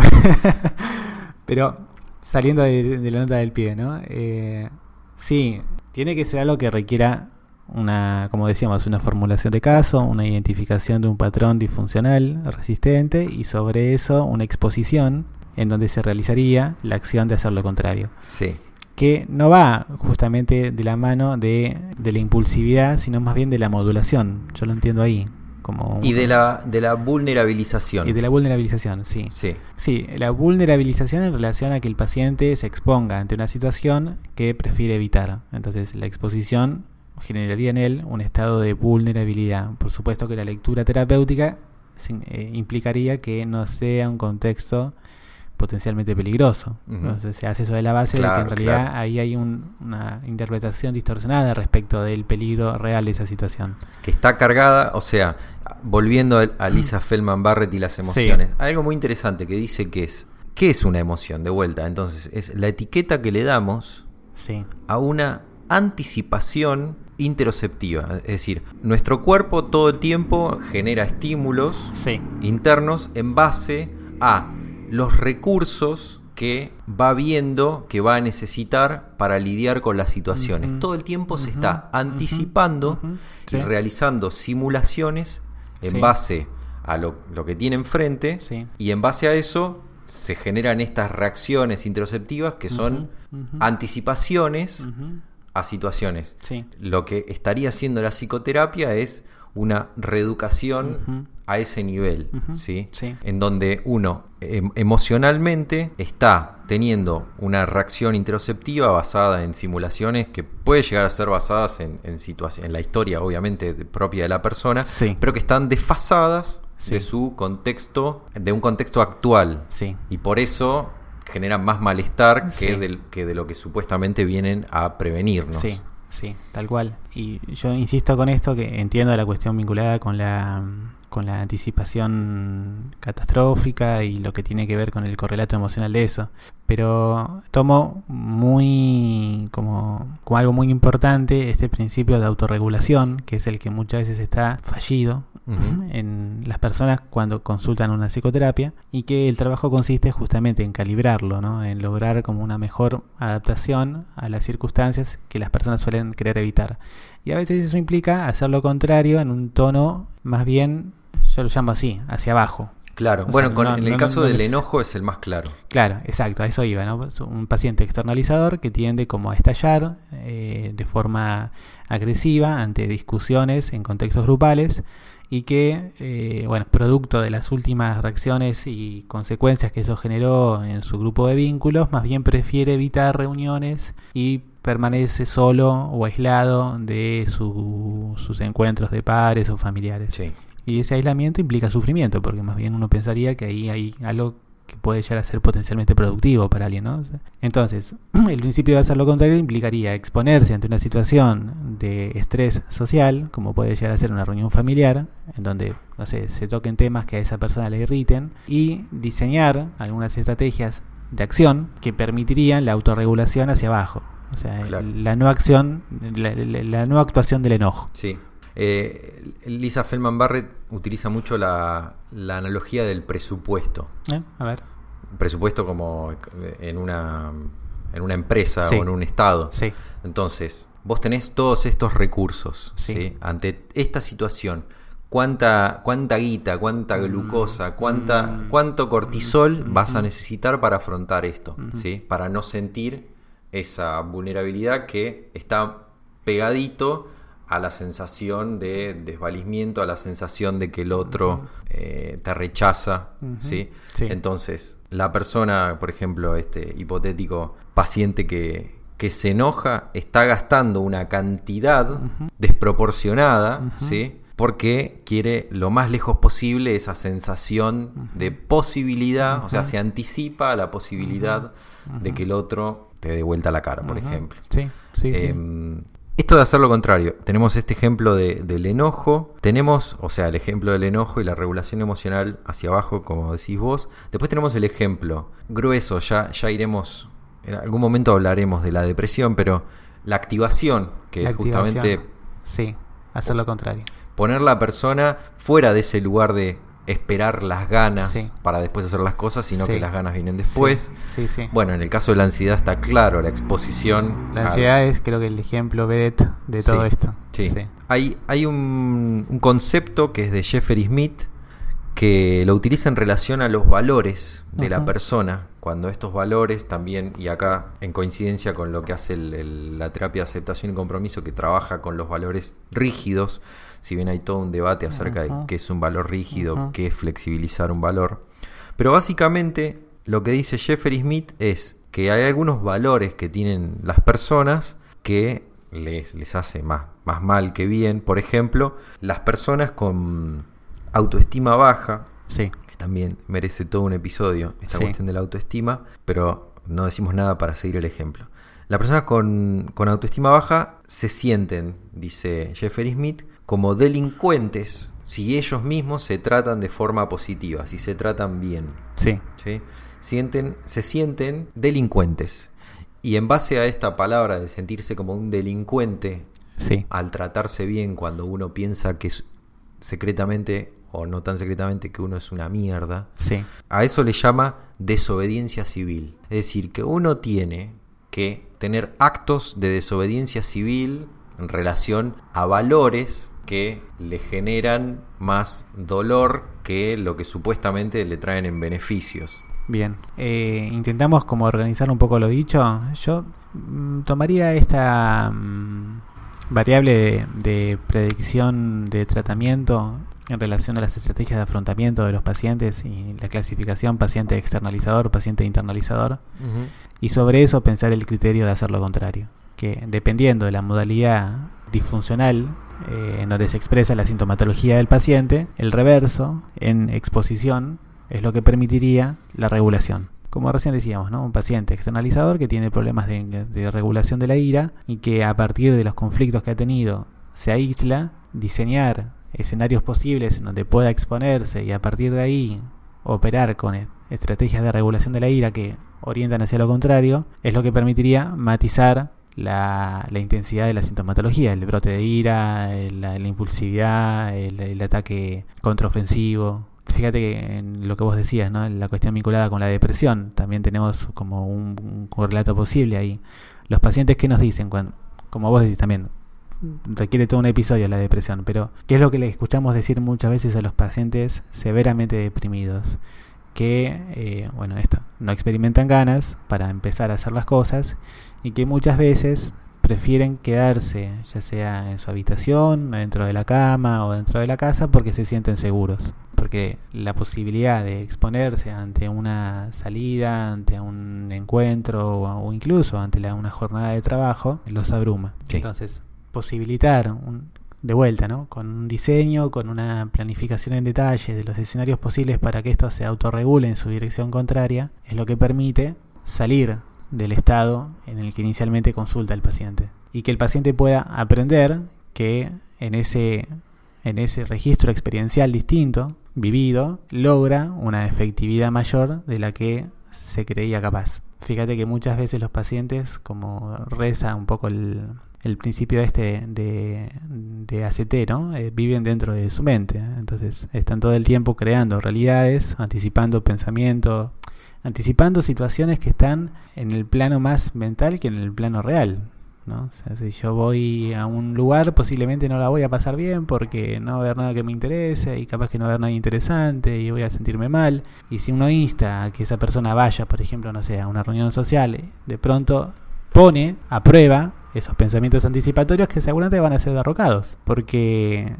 Pero saliendo de, de la nota del pie, ¿no? Eh, sí, tiene que ser algo que requiera una, como decíamos, una formulación de caso, una identificación de un patrón disfuncional resistente y sobre eso una exposición en donde se realizaría la acción de hacer lo contrario. Sí. Que no va justamente de la mano de, de la impulsividad, sino más bien de la modulación. Yo lo entiendo ahí. como Y de la, de la vulnerabilización. y de la vulnerabilización, sí. Sí. Sí, la vulnerabilización en relación a que el paciente se exponga ante una situación que prefiere evitar. Entonces, la exposición generaría en él un estado de vulnerabilidad. Por supuesto que la lectura terapéutica eh, implicaría que no sea un contexto potencialmente peligroso. Entonces se hace eso de la base de que en realidad claro. ahí hay un- una interpretación distorsionada respecto del peligro real de esa situación. que está cargada, o sea, volviendo a- Lisa Feldman Barrett y las emociones, hay algo muy interesante que dice que es, ¿qué es una emoción? De vuelta, entonces, es la etiqueta que le damos Sí, a una anticipación interoceptiva, es decir, nuestro cuerpo todo el tiempo genera estímulos sí, internos en base a los recursos que va viendo que va a necesitar para lidiar con las situaciones. Todo el tiempo se está anticipando y sí. realizando simulaciones en Sí. base a lo, lo que tiene enfrente Sí. y en base a eso se generan estas reacciones interoceptivas que son anticipaciones a situaciones. Sí. Lo que estaría haciendo la psicoterapia es una reeducación a ese nivel, ¿sí? sí. En donde uno em- emocionalmente está teniendo una reacción interoceptiva basada en simulaciones que puede llegar a ser basadas en, en, en la historia, obviamente, de- propia de la persona, Sí. pero que están desfasadas Sí. de su contexto, de un contexto actual. Sí. Y por eso generan más malestar que, del- que de lo que supuestamente vienen a prevenirnos. Sí, sí, tal cual. Y yo insisto con esto que entiendo la cuestión vinculada con la con la anticipación catastrófica y lo que tiene que ver con el correlato emocional de eso. Pero tomo muy como, como algo muy importante este principio de autorregulación, que es el que muchas veces está fallido en las personas cuando consultan una psicoterapia y que el trabajo consiste justamente en calibrarlo, ¿no? en lograr como una mejor adaptación a las circunstancias que las personas suelen querer evitar. Y a veces eso implica hacer lo contrario en un tono más bien, yo lo llamo así, hacia abajo. Claro, O bueno, sea, con- no- en el no- caso no del enojo es el más claro. Claro, exacto, a eso iba, ¿no? Un paciente externalizador que tiende como a estallar eh, de forma agresiva ante discusiones en contextos grupales y que, eh, bueno, producto de las últimas reacciones y consecuencias que eso generó en su grupo de vínculos, más bien prefiere evitar reuniones y permanece solo o aislado de su- sus encuentros de pares o familiares. Sí. Y ese aislamiento implica sufrimiento, porque más bien uno pensaría que ahí hay algo que puede llegar a ser potencialmente productivo para alguien, ¿no? Entonces, el principio de hacer lo contrario implicaría exponerse ante una situación de estrés social, como puede llegar a ser una reunión familiar, en donde, no sé, se toquen temas que a esa persona le irriten, y diseñar algunas estrategias de acción que permitirían la autorregulación hacia abajo. O sea, Claro. la no acción, la, la- la no actuación del enojo. Sí. Eh, Lisa Feldman Barrett utiliza mucho la, la analogía del presupuesto. ¿Eh? A ver. Presupuesto como en una, en una empresa Sí. o en un estado. Sí. Entonces, vos tenés todos estos recursos. Sí. ¿sí? Ante esta situación, ¿cuánta, cuánta guita, cuánta glucosa, cuánta, Mm. cuánto cortisol Mm. vas a Mm. necesitar para afrontar esto? ¿sí? Para no sentir esa vulnerabilidad que está pegadito a la sensación de desvalimiento, a la sensación de que el otro eh, te rechaza. ¿sí? Sí. Entonces, la persona, por ejemplo, este hipotético paciente que, que se enoja, está gastando una cantidad desproporcionada. ¿sí? Porque quiere lo más lejos posible esa sensación de posibilidad, o sea, se anticipa a la posibilidad de que el otro te dé vuelta la cara, por ejemplo. Sí, sí, sí. Esto de hacer lo contrario, tenemos este ejemplo de- del enojo, tenemos, o sea, el ejemplo del enojo y la regulación emocional hacia abajo, como decís vos. Después tenemos el ejemplo grueso, ya, ya iremos, en algún momento hablaremos de la depresión, pero la activación, que La es justamente. Sí, hacer lo contrario. poner la persona fuera de ese lugar de esperar las ganas Sí. para después hacer las cosas, sino Sí. que las ganas vienen después. Sí. Bueno, en el caso de la ansiedad está claro, la exposición. la a- ansiedad es creo que el ejemplo vedette de todo Sí, esto. Sí. Hay, hay un, un concepto que es de Jeffrey Smith que lo utiliza en relación a los valores de la persona. Cuando estos valores también, y acá en coincidencia con lo que hace el- el- la terapia de aceptación y compromiso, que trabaja con los valores rígidos, si bien hay todo un debate acerca de qué es un valor rígido, qué es flexibilizar un valor. Pero básicamente lo que dice Jeffrey Smith es que hay algunos valores que tienen las personas que les, les hace más, más mal que bien. Por ejemplo, las personas con autoestima baja, Sí. que también merece todo un episodio, esta Sí. cuestión de la autoestima, pero no decimos nada para seguir el ejemplo. Las personas con, con autoestima baja se sienten, dice Jeffrey Smith, como delincuentes si ellos mismos se tratan de forma positiva, si se tratan bien. Sí. ¿sí? Sienten, se sienten delincuentes. Y en base a esta palabra de sentirse como un delincuente Sí. al tratarse bien cuando uno piensa que es secretamente o no tan secretamente que uno es una mierda, Sí. a eso le llama desobediencia civil. Es decir, que uno tiene que tener actos de desobediencia civil en relación a valores que le generan más dolor que lo que supuestamente le traen en beneficios. Bien, eh, intentamos como organizar un poco lo dicho. Yo mm, tomaría esta mm, variable de, de predicción de tratamiento en relación a las estrategias de afrontamiento de los pacientes y la clasificación paciente externalizador, paciente internalizador, y sobre eso pensar el criterio de hacer lo contrario, que dependiendo de la modalidad disfuncional eh, en donde se expresa la sintomatología del paciente, el reverso en exposición es lo que permitiría la regulación. Como recién decíamos, ¿no? un paciente externalizador que tiene problemas de, de regulación de la ira y que a partir de los conflictos que ha tenido se aísla, diseñar escenarios posibles en donde pueda exponerse y a partir de ahí operar con e- estrategias de regulación de la ira que orientan hacia lo contrario, es lo que permitiría matizar la, intensidad de la sintomatología, el brote de ira, la, impulsividad, el, el ataque contraofensivo. Fíjate que en lo que vos decías, ¿no? la cuestión vinculada con la depresión, también tenemos como un, un correlato posible ahí. Los pacientes que nos dicen, cuando, como vos decís también, requiere todo un episodio la depresión, pero ¿qué es lo que le escuchamos decir muchas veces a los pacientes severamente deprimidos? Que, eh, bueno, esto, no experimentan ganas para empezar a hacer las cosas y que muchas veces prefieren quedarse, ya sea en su habitación, dentro de la cama o dentro de la casa, porque se sienten seguros. Porque la posibilidad de exponerse ante una salida, ante un encuentro o, incluso ante la- una jornada de trabajo los abruma. Sí. Entonces, posibilitar un- de vuelta, ¿no? Con un diseño, con una planificación en detalle de los escenarios posibles para que esto se autorregule en su dirección contraria, es lo que permite salir del estado en el que inicialmente consulta el paciente. Y que el paciente pueda aprender que en ese, en ese registro experiencial distinto, vivido, logra una efectividad mayor de la que se creía capaz. Fíjate que muchas veces los pacientes, como reza un poco el, el principio este de, de ACT, ¿no? Eh, viven dentro de su mente. Entonces están todo el tiempo creando realidades, anticipando pensamientos, anticipando situaciones que están en el plano más mental que en el plano real. ¿no? O sea, si yo voy a un lugar, posiblemente no la voy a pasar bien porque no va a haber nada que me interese y capaz que no va a haber nada interesante y voy a sentirme mal. Y si uno insta a que esa persona vaya, por ejemplo, no sé, a una reunión social, de pronto pone a prueba esos pensamientos anticipatorios que seguramente van a ser derrocados porque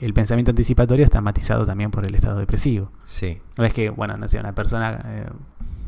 el pensamiento anticipatorio está matizado también por el estado depresivo. Sí. No es que, bueno, no sé, una persona eh,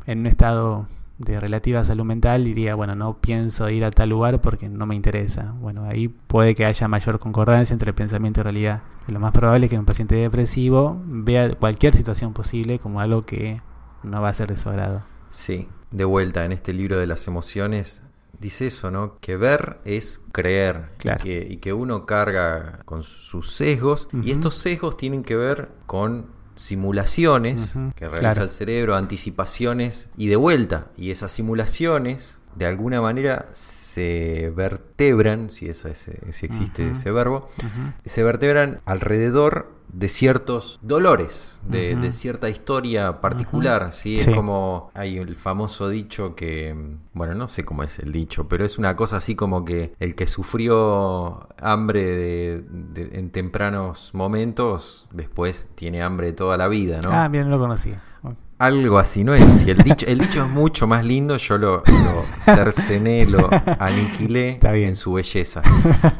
en un estado de relativa salud mental diría, bueno, no pienso ir a tal lugar porque no me interesa. Bueno, ahí puede que haya mayor concordancia entre pensamiento y realidad. Lo más probable es que un paciente depresivo vea cualquier situación posible como algo que no va a ser de su agrado. Sí, de vuelta en este libro de las emociones dice eso, ¿no? Que ver es creer Claro. y, que, y que uno carga con sus sesgos y estos sesgos tienen que ver con simulaciones que realiza claro. el cerebro, anticipaciones y de vuelta. Y esas simulaciones, de alguna manera, se vertebran, si eso es, eh, si existe ese verbo, se vertebran alrededor de ciertos dolores, de, cierta historia particular. ¿sí? Sí. Es como hay el famoso dicho que, bueno, no sé cómo es el dicho, pero es una cosa así como que el que sufrió hambre de- de- en tempranos momentos, después tiene hambre toda la vida, ¿no? Ah, bien, lo conocía. Algo así, no es así. El dicho, el dicho es mucho más lindo, yo lo, lo cercené, lo aniquilé Está bien. en su belleza.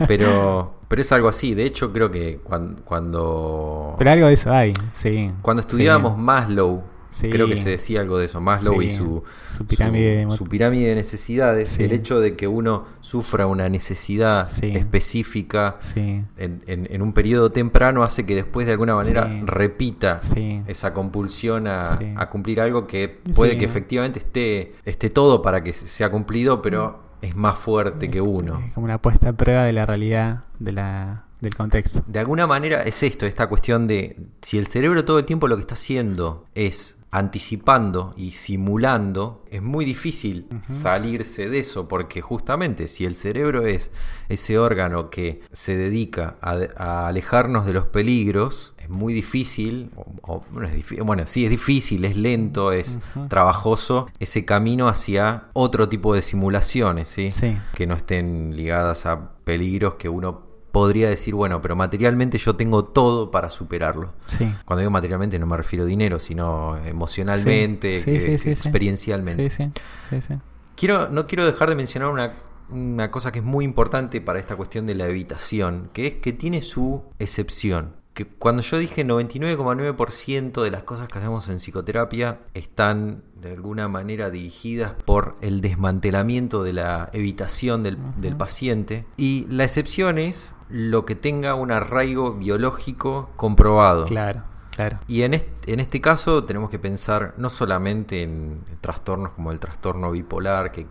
Pero, pero es algo así. De hecho, creo que cuan- cuando, Pero algo de eso hay, sí. cuando Sí. estudiábamos Maslow, Sí. creo que se decía algo de eso, Maslow y Sí. su, Su pirámide de su- su pirámide de necesidades, Sí. el hecho de que uno sufra una necesidad específica en, en- en un periodo temprano hace que después de alguna manera repita esa compulsión a, cumplir algo que puede que efectivamente esté, esté todo para que sea cumplido, pero es más fuerte que uno. Es como una puesta a prueba de la realidad de la, del contexto. De alguna manera es esto, esta cuestión de si el cerebro todo el tiempo lo que está haciendo es anticipando y simulando, es muy difícil salirse de eso, porque justamente si el cerebro es ese órgano que se dedica a, a alejarnos de los peligros, es muy difícil, o- o- bueno, es difí- bueno, sí es difícil, es lento, es trabajoso, ese camino hacia otro tipo de simulaciones, ¿sí? Sí. que no estén ligadas a peligros que uno podría decir, bueno, pero materialmente yo tengo todo para superarlo. Sí. Cuando digo materialmente no me refiero a dinero, sino emocionalmente, Sí, sí, que- sí. experiencialmente. Sí, sí, sí, sí. Quiero, no quiero dejar de mencionar una, una cosa que es muy importante para esta cuestión de la evitación, que es que tiene su excepción. Que cuando yo dije 99,9% de las cosas que hacemos en psicoterapia están de alguna manera dirigidas por el desmantelamiento de la evitación del, del paciente, y la excepción es lo que tenga un arraigo biológico comprobado. Claro, claro. Y en este, en este caso tenemos que pensar no solamente en trastornos como el trastorno bipolar, que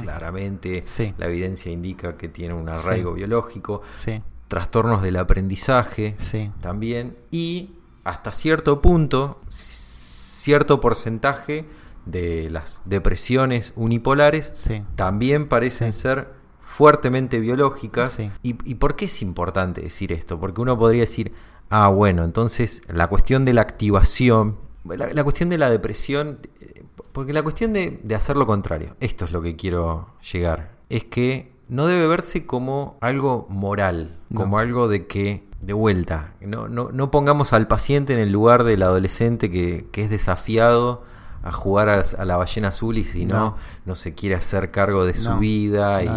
claramente Sí. la evidencia indica que tiene un arraigo biológico, Sí, trastornos del aprendizaje sí. también, y hasta cierto punto, cierto porcentaje de las depresiones unipolares Sí. también parecen Sí. ser fuertemente biológicas. Sí. ¿Y, y por qué es importante decir esto? Porque uno podría decir, ah, bueno, entonces la cuestión de la activación, la, la cuestión de la depresión, eh, porque la cuestión de, de hacer lo contrario, esto es lo que quiero llegar, es que no debe verse como algo moral, No. como algo de que, de vuelta, no, no, no pongamos al paciente en el lugar del adolescente que, que es desafiado a jugar a, a la ballena azul y si no, No. se quiere hacer cargo de su vida. Y.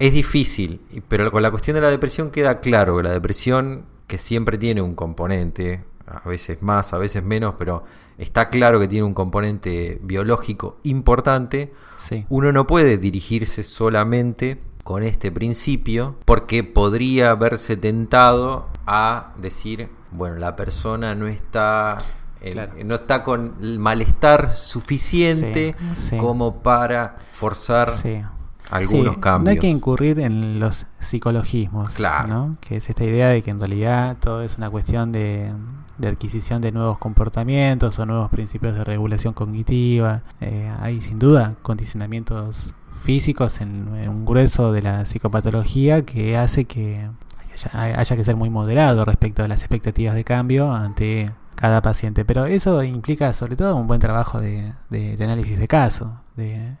Es difícil, pero con la cuestión de la depresión queda claro que la depresión, que siempre tiene un componente, a veces más, a veces menos, pero está claro que tiene un componente biológico importante, Sí. uno no puede dirigirse solamente con este principio porque podría verse tentado a decir, bueno, la persona no está Claro. no está con el malestar suficiente Sí, sí. como para forzar Sí. algunos cambios. No hay que incurrir en los psicologismos, Claro. ¿no? Que es esta idea de que en realidad todo es una cuestión de, de adquisición de nuevos comportamientos o nuevos principios de regulación cognitiva. Eh, hay sin duda condicionamientos físicos en, un grueso de la psicopatología que hace que haya, que ser muy moderado respecto a las expectativas de cambio ante cada paciente. Pero eso implica sobre todo un buen trabajo de análisis de caso, de,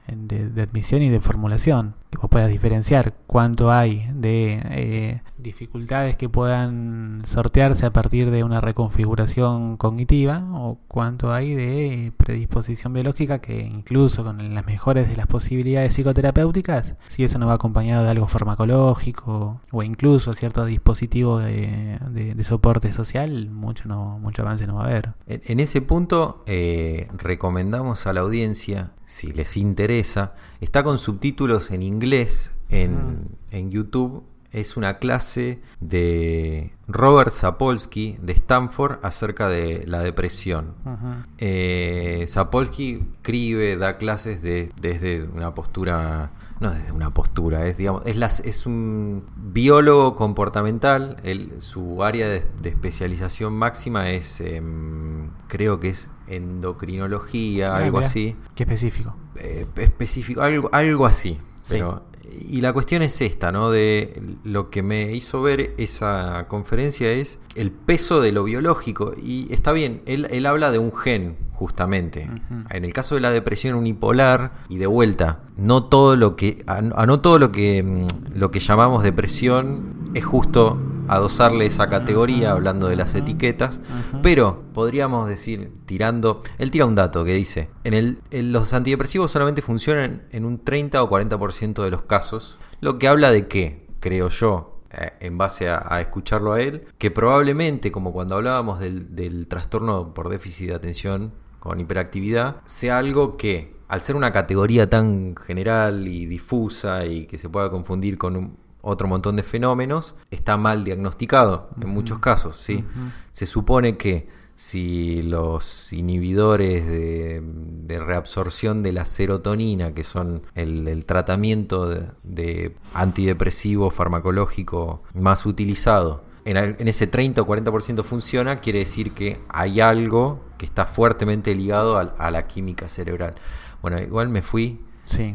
admisión y de formulación. Que vos puedas diferenciar cuánto hay de eh, dificultades que puedan sortearse a partir de una reconfiguración cognitiva o cuánto hay de predisposición biológica que incluso con las mejores de las posibilidades psicoterapéuticas, si eso no va acompañado de algo farmacológico o incluso cierto dispositivo de, de- soporte social, mucho, no, mucho avance no va a haber. En, en ese punto eh, recomendamos a la audiencia, si les interesa, está con subtítulos en inglés en, en YouTube. Es una clase de Robert Sapolsky de Stanford acerca de la depresión. Ujú. Eh, Sapolsky escribe, da clases de- desde una postura, no desde una postura, es digamos, es, las, es un biólogo comportamental. Él- su área de, de especialización máxima es, em, creo que es endocrinología, Ah, algo así, Qué específico. eh, específico, algo, algo así. Sí. Pero, y la cuestión es esta, ¿no? De lo que me hizo ver esa conferencia es el peso de lo biológico. Y está bien, él, él habla de un gen, justamente. En el caso de la depresión unipolar, y de vuelta, no todo lo que. A, a no todo lo que mm, lo que llamamos depresión es justo adosarle esa categoría hablando de las etiquetas, pero podríamos decir, tirando, él tira un dato que dice, en, el, los antidepresivos solamente funcionan en un 30 o 40% de los casos, lo que habla de que, creo yo, eh, en base a, escucharlo a él, que probablemente, como cuando hablábamos del, del trastorno por déficit de atención con hiperactividad, sea algo que, al ser una categoría tan general y difusa y que se pueda confundir con un, otro montón de fenómenos, está mal diagnosticado en muchos casos. ¿sí? Se supone que si los inhibidores de, reabsorción de la serotonina, que son el, tratamiento de, antidepresivo farmacológico más utilizado, en, ese 30 o 40% funciona, quiere decir que hay algo que está fuertemente ligado a la química cerebral. Bueno, igual me fui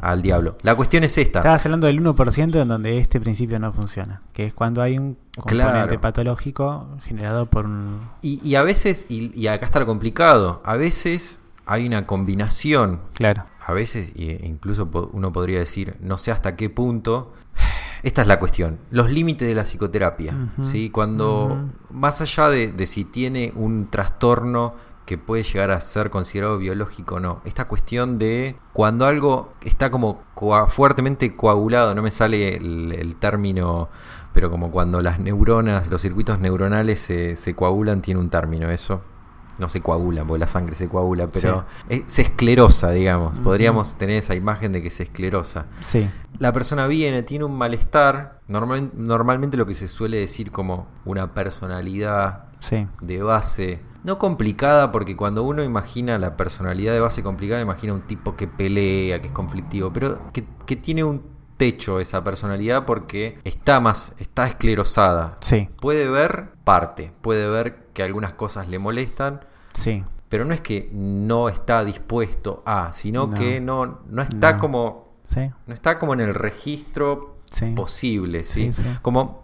al diablo. La cuestión es esta. Estabas hablando del 1% en donde este principio no funciona, que es cuando hay un componente patológico generado por un... Y, a veces, y, acá está lo complicado, a veces hay una combinación. Claro. A veces, incluso uno podría decir, no sé hasta qué punto, esta es la cuestión, los límites de la psicoterapia. ¿sí? Cuando, más allá de, de, si tiene un trastorno que puede llegar a ser considerado biológico o no. Esta cuestión de cuando algo está como fuertemente coagulado, no me sale el, término, pero como cuando las neuronas, los circuitos neuronales se, coagulan, tiene un término eso. No se coagulan, porque la sangre se coagula, pero se esclerosa, digamos. Podríamos tener esa imagen de que se esclerosa. Sí. La persona viene, tiene un malestar, normalmente lo que se suele decir como una personalidad de base no complicada, porque cuando uno imagina la personalidad de base complicada, imagina un tipo que pelea, que es conflictivo, pero que, tiene un techo esa personalidad porque está más, está esclerosada. Sí. Puede ver parte, puede ver que algunas cosas le molestan. Sí. Pero no es que no está dispuesto a, sino que no, no está como. No está como en el registro posible, ¿sí? Como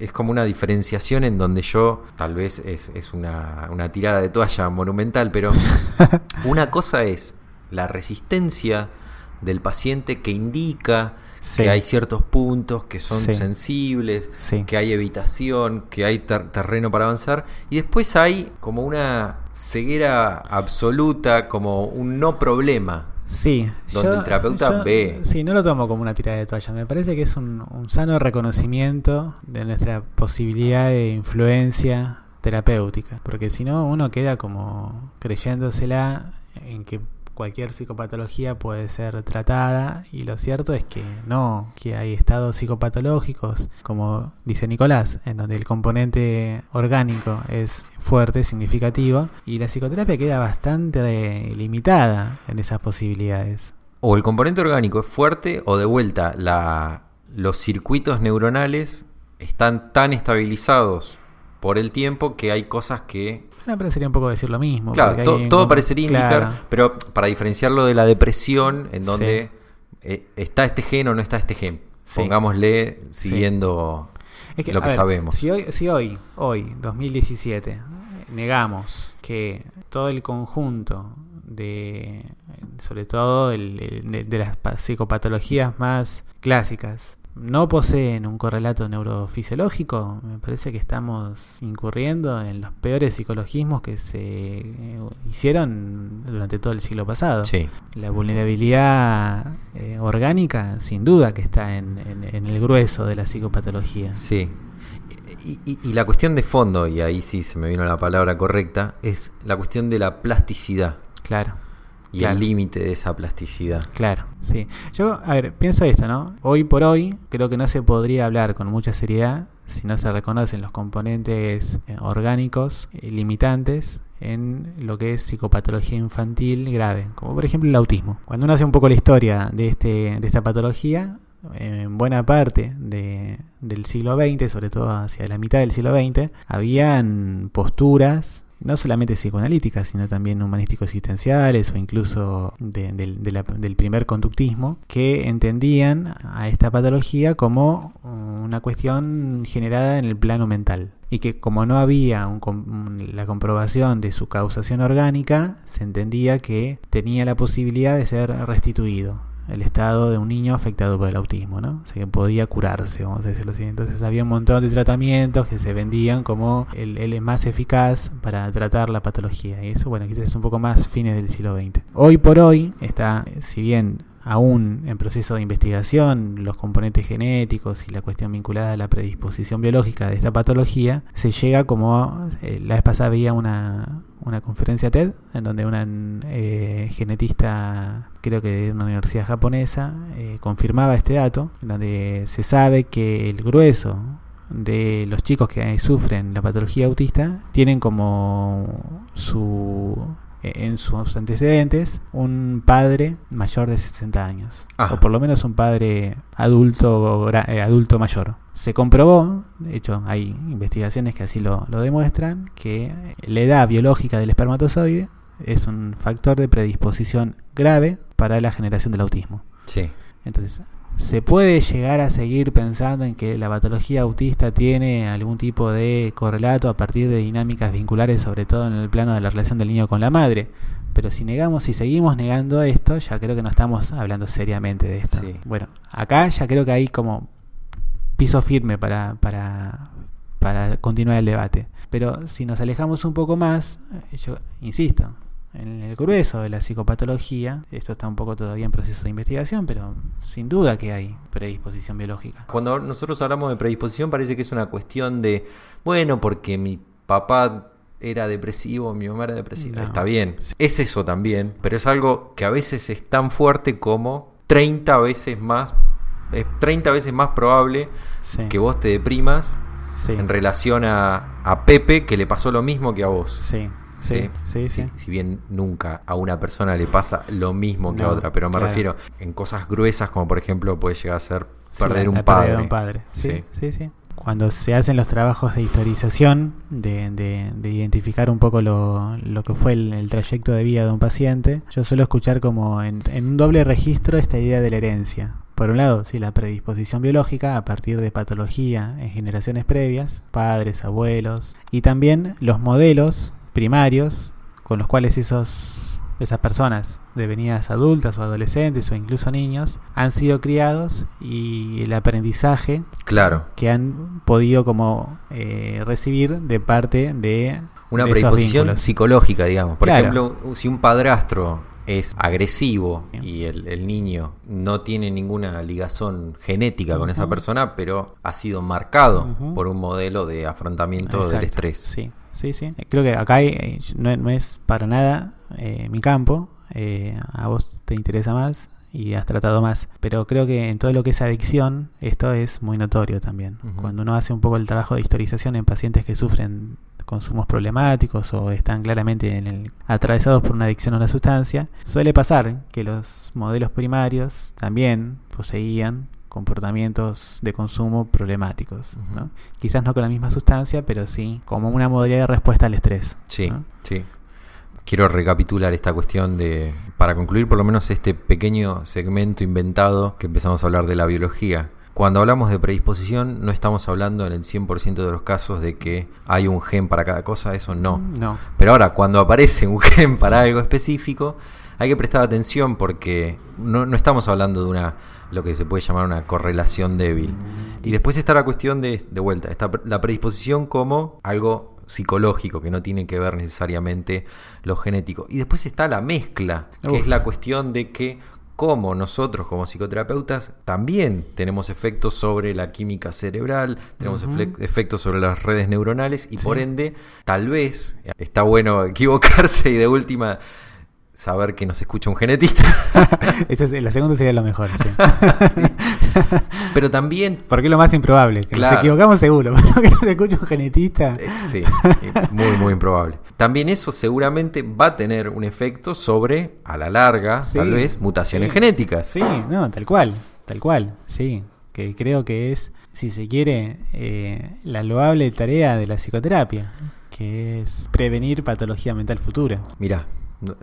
es como una diferenciación en donde yo, tal vez es, una, tirada de toalla monumental, pero una cosa es la resistencia del paciente que indica que hay ciertos puntos que son sensibles, que hay evitación, que hay terreno para avanzar, y después hay como una ceguera absoluta, como un no problema. Sí. Donde el terapeuta ve. Sí, no lo tomo como una tirada de toalla. Me parece que es un, sano reconocimiento de nuestra posibilidad de influencia terapéutica. Porque si no, uno queda como creyéndosela en que cualquier psicopatología puede ser tratada y lo cierto es que no, que hay estados psicopatológicos, como dice Nicolás, en donde el componente orgánico es fuerte, significativo, y la psicoterapia queda bastante limitada en esas posibilidades. O el componente orgánico es fuerte o de vuelta la, los circuitos neuronales están tan estabilizados por el tiempo que hay cosas que me parecería un poco decir lo mismo. Claro, todo parecería indicar, pero para diferenciarlo de la depresión, en donde eh, está este gen o no está este gen. Pongámosle siguiendo lo que sabemos. Si hoy, si hoy, hoy, 2017, negamos que todo el conjunto de, sobre todo de las psicopatologías más clásicas, no poseen un correlato neurofisiológico, me parece que estamos incurriendo en los peores psicologismos que se eh, hicieron durante todo el siglo pasado. La vulnerabilidad eh, orgánica, sin duda, que está en, el grueso de la psicopatología. Sí. Y, y, la cuestión de fondo, y ahí sí se me vino la palabra correcta, es la cuestión de la plasticidad. Claro y al límite de esa plasticidad. Claro, sí. Yo, a ver, pienso esto, ¿no? Hoy por hoy creo que no se podría hablar con mucha seriedad si no se reconocen los componentes eh, orgánicos eh, limitantes en lo que es psicopatología infantil grave, como por ejemplo el autismo. Cuando uno hace un poco la historia de, este, de esta patología, en buena parte de, del siglo XX, sobre todo hacia la mitad del siglo XX, habían posturas no solamente psicoanalíticas, sino también humanístico-existenciales o incluso del primer conductismo, que entendían a esta patología como una cuestión generada en el plano mental. Y que como no había la comprobación de su causación orgánica, se entendía que tenía la posibilidad de ser restituido el estado de un niño afectado por el autismo, ¿no? O sea que podía curarse, vamos a decirlo así. Entonces había un montón de tratamientos que se vendían como el, más eficaz para tratar la patología. Y eso, bueno, quizás es un poco más fines del siglo XX. Hoy por hoy está, si bien aún en proceso de investigación, los componentes genéticos y la cuestión vinculada a la predisposición biológica de esta patología, se llega como, eh, la vez pasada había una, una conferencia TED, en donde una eh, genetista, creo que de una universidad japonesa, eh, confirmaba este dato, donde se sabe que el grueso de los chicos que sufren la patología autista tienen como su eh, en sus antecedentes un padre mayor de 60 años. Ah. O por lo menos un padre adulto, eh, adulto mayor. Se comprobó, de hecho hay investigaciones que así lo, lo demuestran, que la edad biológica del espermatozoide es un factor de predisposición grave para la generación del autismo. Sí. Entonces, ¿se puede llegar a seguir pensando en que la patología autista tiene algún tipo de correlato a partir de dinámicas vinculares, sobre todo en el plano de la relación del niño con la madre? Pero si negamos, si seguimos negando esto, ya creo que no estamos hablando seriamente de esto. Sí. Bueno, acá ya creo que hay como piso firme para, para, para continuar el debate. Pero si nos alejamos un poco más, yo insisto, en el grueso de la psicopatología, esto está un poco todavía en proceso de investigación, pero sin duda que hay predisposición biológica. Cuando nosotros hablamos de predisposición parece que es una cuestión de, bueno, porque mi papá era depresivo, mi mamá era depresiva. No. Está bien, es eso también, pero es algo que a veces es tan fuerte como 30 veces más, es 30 veces más probable Sí, que vos te deprimas sí, en relación a, a Pepe que le pasó lo mismo que a vos. sí, sí, sí, Si- sí. Si bien nunca a una persona le pasa lo mismo que a otra, pero me claro. refiero en cosas gruesas como por ejemplo puede llegar a ser perder un padre. un padre. Sí, Sí. sí, sí. Cuando se hacen los trabajos de historización, de, de- de identificar un poco lo, lo que fue el, el trayecto de vida de un paciente, yo suelo escuchar como en, en un doble registro esta idea de la herencia. Por un lado, sí, la predisposición biológica a partir de patología en generaciones previas, padres, abuelos, y también los modelos primarios con los cuales esos esas personas devenidas adultas o adolescentes o incluso niños han sido criados y el aprendizaje Claro, que han podido como eh, recibir de parte de una de predisposición psicológica, digamos. Por Claro. ejemplo, si un padrastro es agresivo y el, el niño no tiene ninguna ligazón genética con esa persona, pero ha sido marcado por un modelo de afrontamiento del estrés. Sí, sí, sí. Creo que acá hay, eh, no, no es para nada eh, mi campo. eh, a vos te interesa más y has tratado más. Pero creo que en todo lo que es adicción, esto es muy notorio también. Cuando uno hace un poco el trabajo de historización en pacientes que sufren consumos problemáticos o están claramente en el- atravesados por una adicción a una sustancia, suele pasar que los modelos primarios también poseían comportamientos de consumo problemáticos. ¿no? Quizás no con la misma sustancia, pero sí como una modalidad de respuesta al estrés. Sí, ¿no? sí. Quiero recapitular esta cuestión de, para concluir por lo menos este pequeño segmento inventado que empezamos a hablar de la biología. Cuando hablamos de predisposición no estamos hablando en el 100% de los casos de que hay un gen para cada cosa, eso no. No. Pero ahora, cuando aparece un gen para algo específico, hay que prestar atención porque no, no estamos hablando de una lo que se puede llamar una correlación débil. Y después está la cuestión de, de vuelta, está la predisposición como algo psicológico, que no tiene que ver necesariamente lo genético. Y después está la mezcla, que Uf. es la cuestión de que como nosotros como psicoterapeutas también tenemos efectos sobre la química cerebral, tenemos efectos sobre las redes neuronales y Sí. por ende tal vez está bueno equivocarse y de última saber que nos escucha un genetista. Esa es- la segunda sería lo mejor. sí. Sí. Pero también Porque es lo más improbable. Que Claro. Nos equivocamos seguro, pero que nos escuche un genetista. Eh, Sí, muy, muy improbable. También eso seguramente va a tener un efecto sobre, a la larga, Sí, tal vez, mutaciones sí. genéticas. Sí, no, tal cual, tal cual, sí. Que creo que es, si se quiere, eh, la loable tarea de la psicoterapia, que es prevenir patología mental futura. Mirá,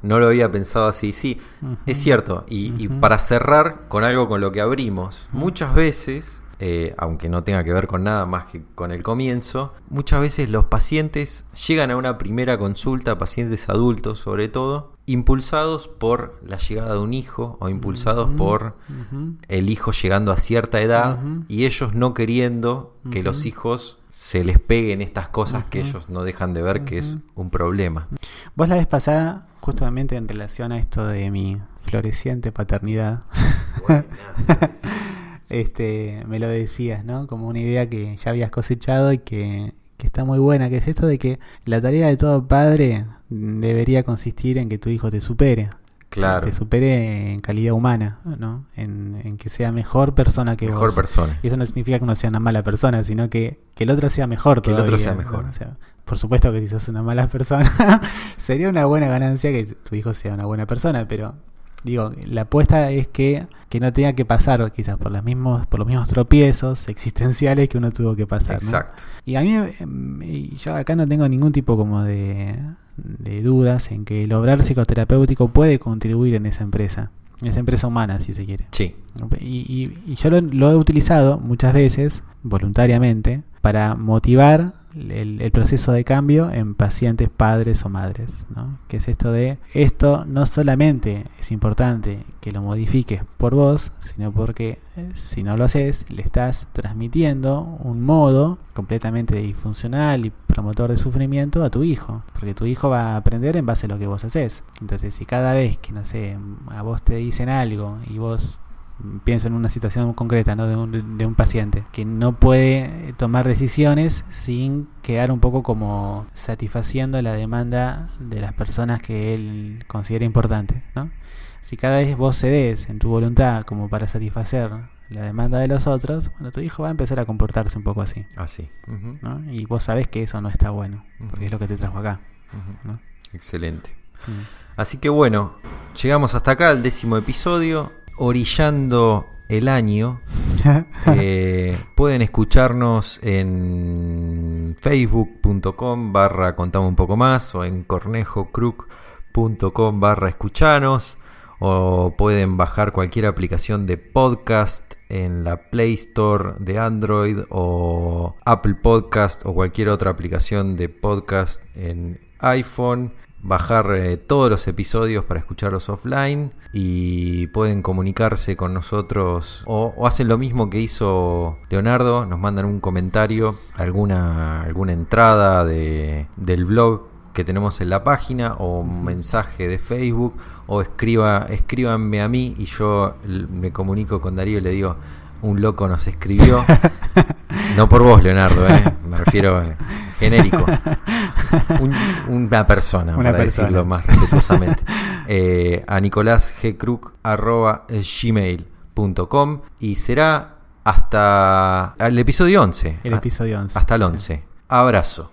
no, lo había pensado así. Sí, es cierto. Y, y para cerrar con algo con lo que abrimos, muchas veces, eh, aunque no tenga que ver con nada más que con el comienzo, muchas veces los pacientes llegan a una primera consulta, pacientes adultos sobre todo, impulsados por la llegada de un hijo o impulsados por el hijo llegando a cierta edad y ellos no queriendo que los hijos se les peguen estas cosas que ellos no dejan de ver que es un problema. Vos la vez pasada, justamente en relación a esto de mi floreciente paternidad, este, me lo decías, ¿no? Como una idea que ya habías cosechado y que, que está muy buena, que es esto de que la tarea de todo padre debería consistir en que tu hijo te supere. Claro, Te supere en calidad humana, ¿no? En, en que sea mejor persona que mejor vos. persona. Y eso no significa que uno sea una mala persona, sino que, que el otro sea mejor Que el otro todavía, sea ¿no? mejor. O sea, por supuesto que si sos una mala persona, sería una buena ganancia que tu hijo sea una buena persona, pero digo, la apuesta es que, que no tenga que pasar quizás por, las mismos, por los mismos tropiezos existenciales que uno tuvo que pasar. ¿no? Exacto. Y a mí, em, y yo acá no tengo ningún tipo como de, de dudas en que el obrar psicoterapéutico puede contribuir en esa empresa, en esa empresa humana, si se quiere. Sí, Y, y- y yo lo, lo he utilizado muchas veces, voluntariamente, para motivar el, el proceso de cambio en pacientes padres o madres. ¿no? Que es esto de, esto no solamente es importante que lo modifiques por vos, sino porque eh, si no lo haces, le estás transmitiendo un modo completamente disfuncional y promotor de sufrimiento a tu hijo. Porque tu hijo va a aprender en base a lo que vos haces. Entonces, si cada vez que, no sé, a vos te dicen algo y vos pienso en una situación concreta ¿no? de, un, de un paciente que no puede tomar decisiones sin quedar un poco como satisfaciendo la demanda de las personas que él considera importante. ¿no? Si cada vez vos cedes en tu voluntad como para satisfacer la demanda de los otros, bueno, tu hijo va a empezar a comportarse un poco así. así. Ujú, ¿no? Y vos sabés que eso no está bueno, porque es lo que te trajo acá. Excelente. Mm. Así que bueno, llegamos hasta acá, el décimo episodio, orillando el año. Eh, pueden escucharnos en facebook.com barra contame un poco más o en cornejocruc.com barra escuchanos o pueden bajar cualquier aplicación de podcast en la Play Store de Android o Apple Podcast o cualquier otra aplicación de podcast en iPhone bajar eh, todos los episodios para escucharlos offline y pueden comunicarse con nosotros o, o hacen lo mismo que hizo Leonardo, nos mandan un comentario, alguna, alguna entrada de, del blog que tenemos en la página o un mensaje de Facebook o escriba, escríbanme a mí y yo me comunico con Darío y le digo, un loco nos escribió. No por vos, Leonardo, ¿eh? me refiero eh, genérico. Un- una persona, Una para persona. decirlo más respetuosamente. Eh, a nicolásgcruc.gmail.com y será hasta el episodio 11. El a- episodio 11. Hasta el sí. 11. Abrazo.